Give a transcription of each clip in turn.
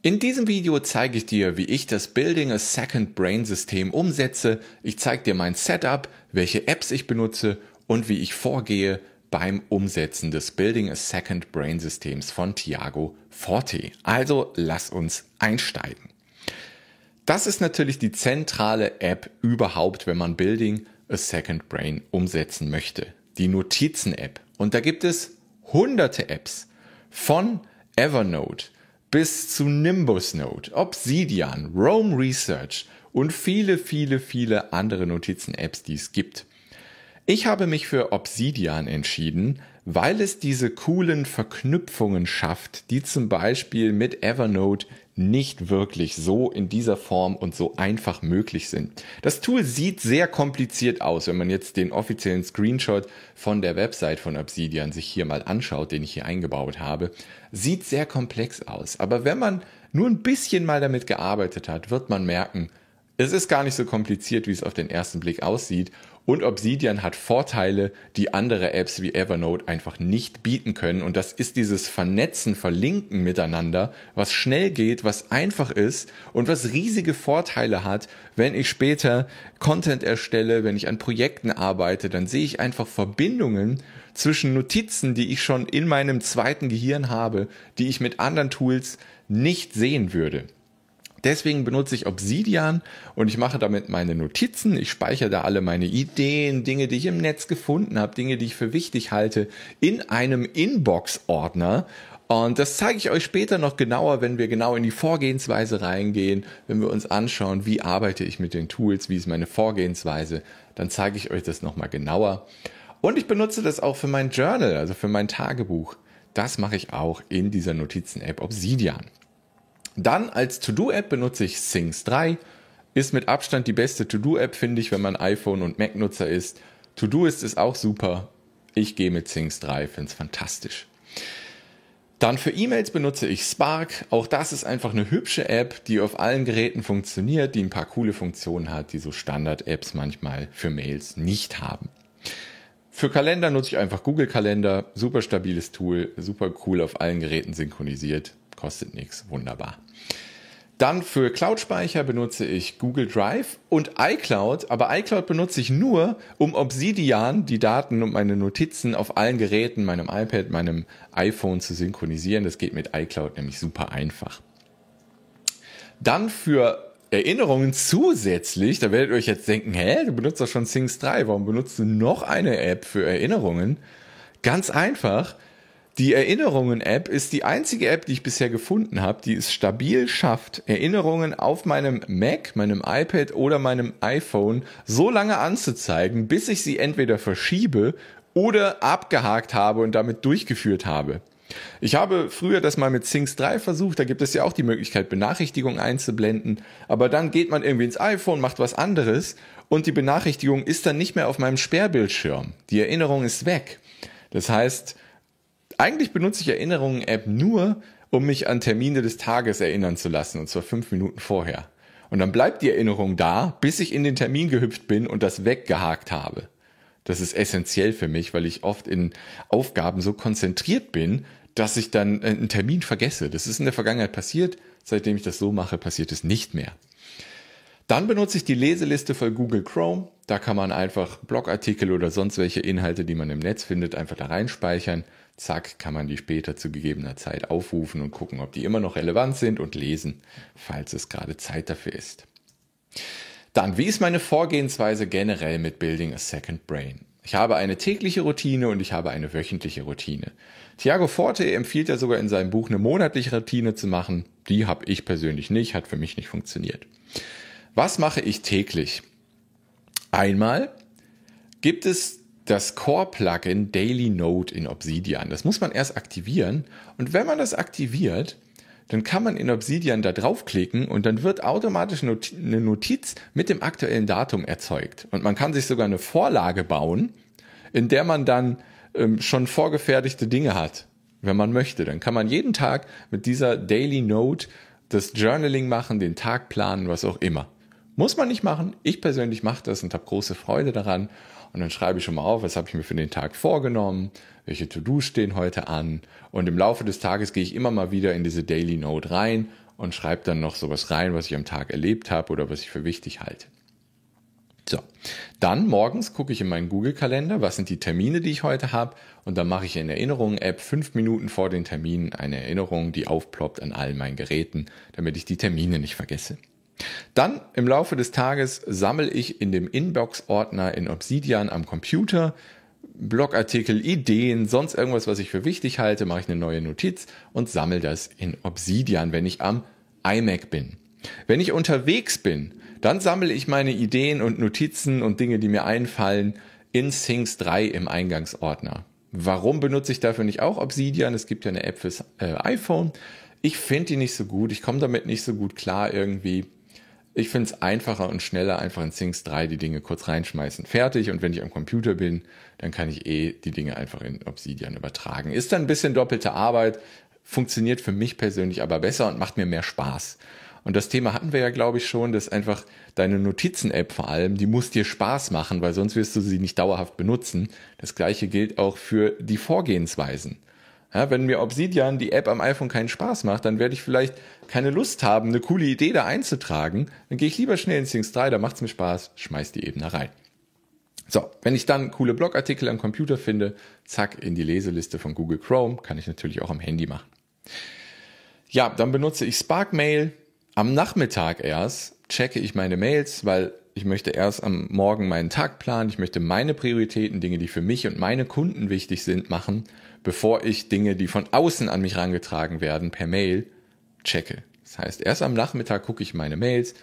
In diesem Video zeige ich dir, wie ich das Building a Second Brain System umsetze. Ich zeige dir mein Setup, welche Apps ich benutze und wie ich vorgehe beim Umsetzen des Building a Second Brain Systems von Thiago Forte. Also lass uns einsteigen. Das ist natürlich die zentrale App überhaupt, wenn man Building a Second Brain umsetzen möchte. Die Notizen-App. Und da gibt es hunderte Apps von Evernote bis zu Nimbus Note, Obsidian, Rome Research und viele, viele, viele andere Notizen-Apps, die es gibt. Ich habe mich für Obsidian entschieden, weil es diese coolen Verknüpfungen schafft, die zum Beispiel mit Evernote nicht wirklich so in dieser Form und so einfach möglich sind. Das Tool sieht sehr kompliziert aus, wenn man jetzt den offiziellen Screenshot von der Website von Obsidian sich hier mal anschaut, den ich hier eingebaut habe. Sieht sehr komplex aus. Aber wenn man nur ein bisschen mal damit gearbeitet hat, wird man merken, es ist gar nicht so kompliziert, wie es auf den ersten Blick aussieht und Obsidian hat Vorteile, die andere Apps wie Evernote einfach nicht bieten können. Und das ist dieses Vernetzen, Verlinken miteinander, was schnell geht, was einfach ist und was riesige Vorteile hat. Wenn ich später Content erstelle, wenn ich an Projekten arbeite, dann sehe ich einfach Verbindungen zwischen Notizen, die ich schon in meinem zweiten Gehirn habe, die ich mit anderen Tools nicht sehen würde. Deswegen benutze ich Obsidian und ich mache damit meine Notizen. Ich speichere da alle meine Ideen, Dinge, die ich im Netz gefunden habe, Dinge, die ich für wichtig halte, in einem Inbox-Ordner. Und das zeige ich euch später noch genauer, wenn wir genau in die Vorgehensweise reingehen, wenn wir uns anschauen, wie arbeite ich mit den Tools, wie ist meine Vorgehensweise, dann zeige ich euch das nochmal genauer. Und ich benutze das auch für mein Journal, also für mein Tagebuch. Das mache ich auch in dieser Notizen-App Obsidian. Dann als To-Do-App benutze ich Things 3. Ist mit Abstand die beste To-Do-App, finde ich, wenn man iPhone- und Mac-Nutzer ist. To-Do ist es auch super. Ich gehe mit Things 3, finde es fantastisch. Dann für E-Mails benutze ich Spark. Auch das ist einfach eine hübsche App, die auf allen Geräten funktioniert, die ein paar coole Funktionen hat, die so Standard-Apps manchmal für Mails nicht haben. Für Kalender nutze ich einfach Google Kalender. Super stabiles Tool, super cool auf allen Geräten synchronisiert kostet nichts, wunderbar. Dann für Cloud-Speicher benutze ich Google Drive und iCloud, aber iCloud benutze ich nur, um Obsidian die Daten und meine Notizen auf allen Geräten, meinem iPad, meinem iPhone zu synchronisieren. Das geht mit iCloud nämlich super einfach. Dann für Erinnerungen zusätzlich, da werdet ihr euch jetzt denken, hä, du benutzt doch schon Things 3, warum benutzt du noch eine App für Erinnerungen? Ganz einfach, die Erinnerungen-App ist die einzige App, die ich bisher gefunden habe, die es stabil schafft, Erinnerungen auf meinem Mac, meinem iPad oder meinem iPhone so lange anzuzeigen, bis ich sie entweder verschiebe oder abgehakt habe und damit durchgeführt habe. Ich habe früher das mal mit Things 3 versucht, da gibt es ja auch die Möglichkeit, Benachrichtigungen einzublenden, aber dann geht man irgendwie ins iPhone, macht was anderes und die Benachrichtigung ist dann nicht mehr auf meinem Sperrbildschirm. Die Erinnerung ist weg. Das heißt, eigentlich benutze ich Erinnerungen-App nur, um mich an Termine des Tages erinnern zu lassen, und zwar fünf Minuten vorher. Und dann bleibt die Erinnerung da, bis ich in den Termin gehüpft bin und das weggehakt habe. Das ist essentiell für mich, weil ich oft in Aufgaben so konzentriert bin, dass ich dann einen Termin vergesse. Das ist in der Vergangenheit passiert. Seitdem ich das so mache, passiert es nicht mehr. Dann benutze ich die Leseliste von Google Chrome. Da kann man einfach Blogartikel oder sonst welche Inhalte, die man im Netz findet, einfach da reinspeichern. Zack, kann man die später zu gegebener Zeit aufrufen und gucken, ob die immer noch relevant sind und lesen, falls es gerade Zeit dafür ist. Dann, wie ist meine Vorgehensweise generell mit Building a Second Brain? Ich habe eine tägliche Routine und ich habe eine wöchentliche Routine. Thiago Forte empfiehlt ja sogar in seinem Buch eine monatliche Routine zu machen. Die habe ich persönlich nicht, hat für mich nicht funktioniert. Was mache ich täglich? Einmal gibt es das Core-Plugin Daily Note in Obsidian. Das muss man erst aktivieren. Und wenn man das aktiviert, dann kann man in Obsidian da draufklicken und dann wird automatisch eine Notiz mit dem aktuellen Datum erzeugt. Und man kann sich sogar eine Vorlage bauen, in der man dann ähm, schon vorgefertigte Dinge hat, wenn man möchte. Dann kann man jeden Tag mit dieser Daily Note das Journaling machen, den Tag planen, was auch immer. Muss man nicht machen. Ich persönlich mache das und habe große Freude daran. Und dann schreibe ich schon mal auf, was habe ich mir für den Tag vorgenommen, welche To-Dos stehen heute an. Und im Laufe des Tages gehe ich immer mal wieder in diese Daily Note rein und schreibe dann noch sowas rein, was ich am Tag erlebt habe oder was ich für wichtig halte. So, dann morgens gucke ich in meinen Google-Kalender, was sind die Termine, die ich heute habe, und dann mache ich in Erinnerungen-App fünf Minuten vor den Terminen eine Erinnerung, die aufploppt an all meinen Geräten, damit ich die Termine nicht vergesse. Dann im Laufe des Tages sammle ich in dem Inbox-Ordner in Obsidian am Computer Blogartikel, Ideen, sonst irgendwas, was ich für wichtig halte, mache ich eine neue Notiz und sammle das in Obsidian, wenn ich am iMac bin. Wenn ich unterwegs bin, dann sammle ich meine Ideen und Notizen und Dinge, die mir einfallen, in Things 3 im Eingangsordner. Warum benutze ich dafür nicht auch Obsidian? Es gibt ja eine App fürs äh, iPhone. Ich finde die nicht so gut. Ich komme damit nicht so gut klar irgendwie. Ich finde es einfacher und schneller, einfach in Things 3 die Dinge kurz reinschmeißen. Fertig. Und wenn ich am Computer bin, dann kann ich eh die Dinge einfach in Obsidian übertragen. Ist dann ein bisschen doppelte Arbeit, funktioniert für mich persönlich aber besser und macht mir mehr Spaß. Und das Thema hatten wir ja, glaube ich, schon, dass einfach deine Notizen-App vor allem, die muss dir Spaß machen, weil sonst wirst du sie nicht dauerhaft benutzen. Das gleiche gilt auch für die Vorgehensweisen. Ja, wenn mir Obsidian, die App am iPhone, keinen Spaß macht, dann werde ich vielleicht keine Lust haben, eine coole Idee da einzutragen. Dann gehe ich lieber schnell in Things 3, da macht es mir Spaß, schmeiß die eben da rein. So, wenn ich dann coole Blogartikel am Computer finde, zack, in die Leseliste von Google Chrome, kann ich natürlich auch am Handy machen. Ja, dann benutze ich Spark Mail, am Nachmittag erst checke ich meine Mails, weil ich möchte erst am Morgen meinen Tag planen, ich möchte meine Prioritäten, Dinge, die für mich und meine Kunden wichtig sind, machen, bevor ich Dinge, die von außen an mich herangetragen werden, per Mail checke. Das heißt, erst am Nachmittag gucke ich meine Mails,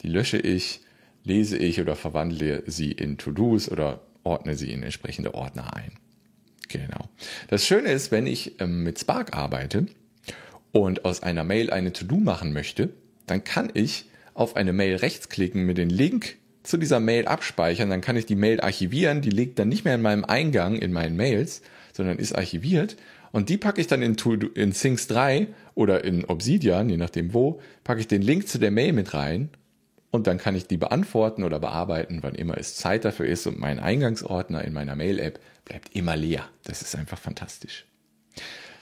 die lösche ich, lese ich oder verwandle sie in To-Dos oder ordne sie in entsprechende Ordner ein. Genau. Das Schöne ist, wenn ich ähm, mit Spark arbeite und aus einer Mail eine To-Do machen möchte, dann kann ich auf eine Mail rechtsklicken, mit den Link zu dieser Mail abspeichern, dann kann ich die Mail archivieren, die liegt dann nicht mehr in meinem Eingang in meinen Mails, sondern ist archiviert und die packe ich dann in, in Things 3 oder in Obsidian, je nachdem wo, packe ich den Link zu der Mail mit rein und dann kann ich die beantworten oder bearbeiten, wann immer es Zeit dafür ist und mein Eingangsordner in meiner Mail-App bleibt immer leer. Das ist einfach fantastisch.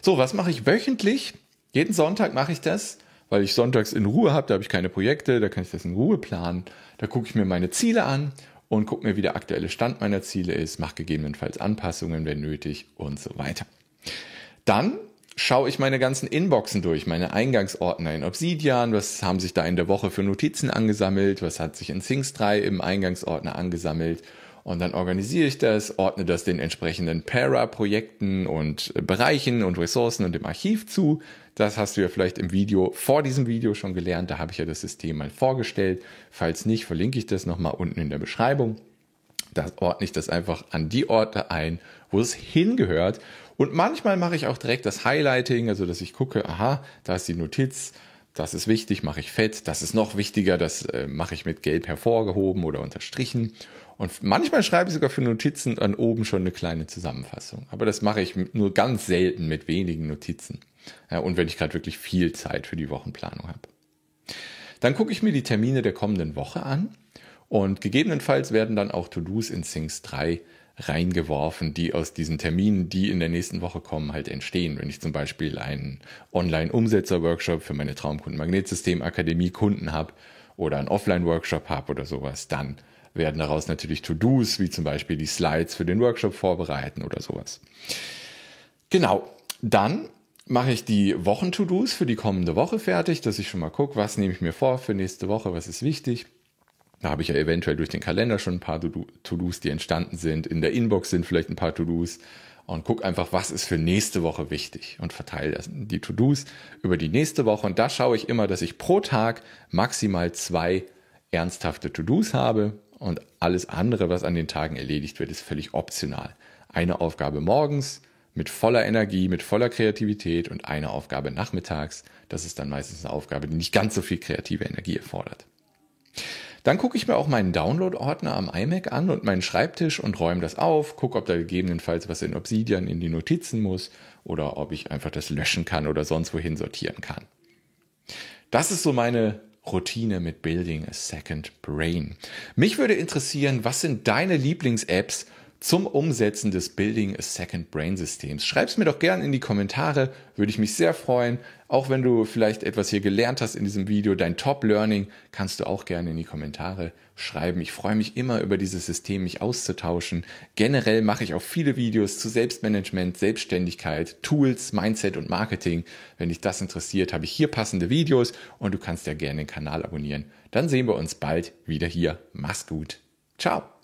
So, was mache ich wöchentlich? Jeden Sonntag mache ich das weil ich sonntags in Ruhe habe, da habe ich keine Projekte, da kann ich das in Ruhe planen. Da gucke ich mir meine Ziele an und gucke mir, wie der aktuelle Stand meiner Ziele ist, mache gegebenenfalls Anpassungen, wenn nötig und so weiter. Dann schaue ich meine ganzen Inboxen durch, meine Eingangsordner in Obsidian, was haben sich da in der Woche für Notizen angesammelt, was hat sich in Things 3 im Eingangsordner angesammelt und dann organisiere ich das, ordne das den entsprechenden Para-Projekten und Bereichen und Ressourcen und dem Archiv zu. Das hast du ja vielleicht im Video, vor diesem Video schon gelernt. Da habe ich ja das System mal vorgestellt. Falls nicht, verlinke ich das nochmal unten in der Beschreibung. Da ordne ich das einfach an die Orte ein, wo es hingehört. Und manchmal mache ich auch direkt das Highlighting, also dass ich gucke, aha, da ist die Notiz, das ist wichtig, mache ich fett, das ist noch wichtiger, das äh, mache ich mit gelb hervorgehoben oder unterstrichen. Und manchmal schreibe ich sogar für Notizen an oben schon eine kleine Zusammenfassung. Aber das mache ich nur ganz selten mit wenigen Notizen. Ja, und wenn ich gerade wirklich viel Zeit für die Wochenplanung habe. Dann gucke ich mir die Termine der kommenden Woche an und gegebenenfalls werden dann auch To-Dos in Things 3 reingeworfen, die aus diesen Terminen, die in der nächsten Woche kommen, halt entstehen. Wenn ich zum Beispiel einen Online-Umsetzer-Workshop für meine Traumkunden Magnetsystem Akademie Kunden habe oder einen Offline-Workshop habe oder sowas, dann werden daraus natürlich To-Dos, wie zum Beispiel die Slides für den Workshop vorbereiten oder sowas. Genau, dann mache ich die Wochen-To-Dos für die kommende Woche fertig, dass ich schon mal gucke, was nehme ich mir vor für nächste Woche, was ist wichtig. Da habe ich ja eventuell durch den Kalender schon ein paar To-Dos, die entstanden sind. In der Inbox sind vielleicht ein paar To-Dos und guck einfach, was ist für nächste Woche wichtig und verteile die To-Dos über die nächste Woche. Und da schaue ich immer, dass ich pro Tag maximal zwei ernsthafte To-Dos habe und alles andere, was an den Tagen erledigt wird, ist völlig optional. Eine Aufgabe morgens mit voller Energie, mit voller Kreativität und eine Aufgabe nachmittags. Das ist dann meistens eine Aufgabe, die nicht ganz so viel kreative Energie erfordert. Dann gucke ich mir auch meinen Download-Ordner am iMac an und meinen Schreibtisch und räume das auf, gucke, ob da gegebenenfalls was in Obsidian in die Notizen muss oder ob ich einfach das löschen kann oder sonst wohin sortieren kann. Das ist so meine Routine mit Building a Second Brain. Mich würde interessieren, was sind deine Lieblings-Apps zum Umsetzen des Building a Second Brain Systems. Schreib's mir doch gerne in die Kommentare, würde ich mich sehr freuen. Auch wenn du vielleicht etwas hier gelernt hast in diesem Video, dein Top Learning, kannst du auch gerne in die Kommentare schreiben. Ich freue mich immer über dieses System, mich auszutauschen. Generell mache ich auch viele Videos zu Selbstmanagement, Selbstständigkeit, Tools, Mindset und Marketing. Wenn dich das interessiert, habe ich hier passende Videos und du kannst ja gerne den Kanal abonnieren. Dann sehen wir uns bald wieder hier. Mach's gut. Ciao.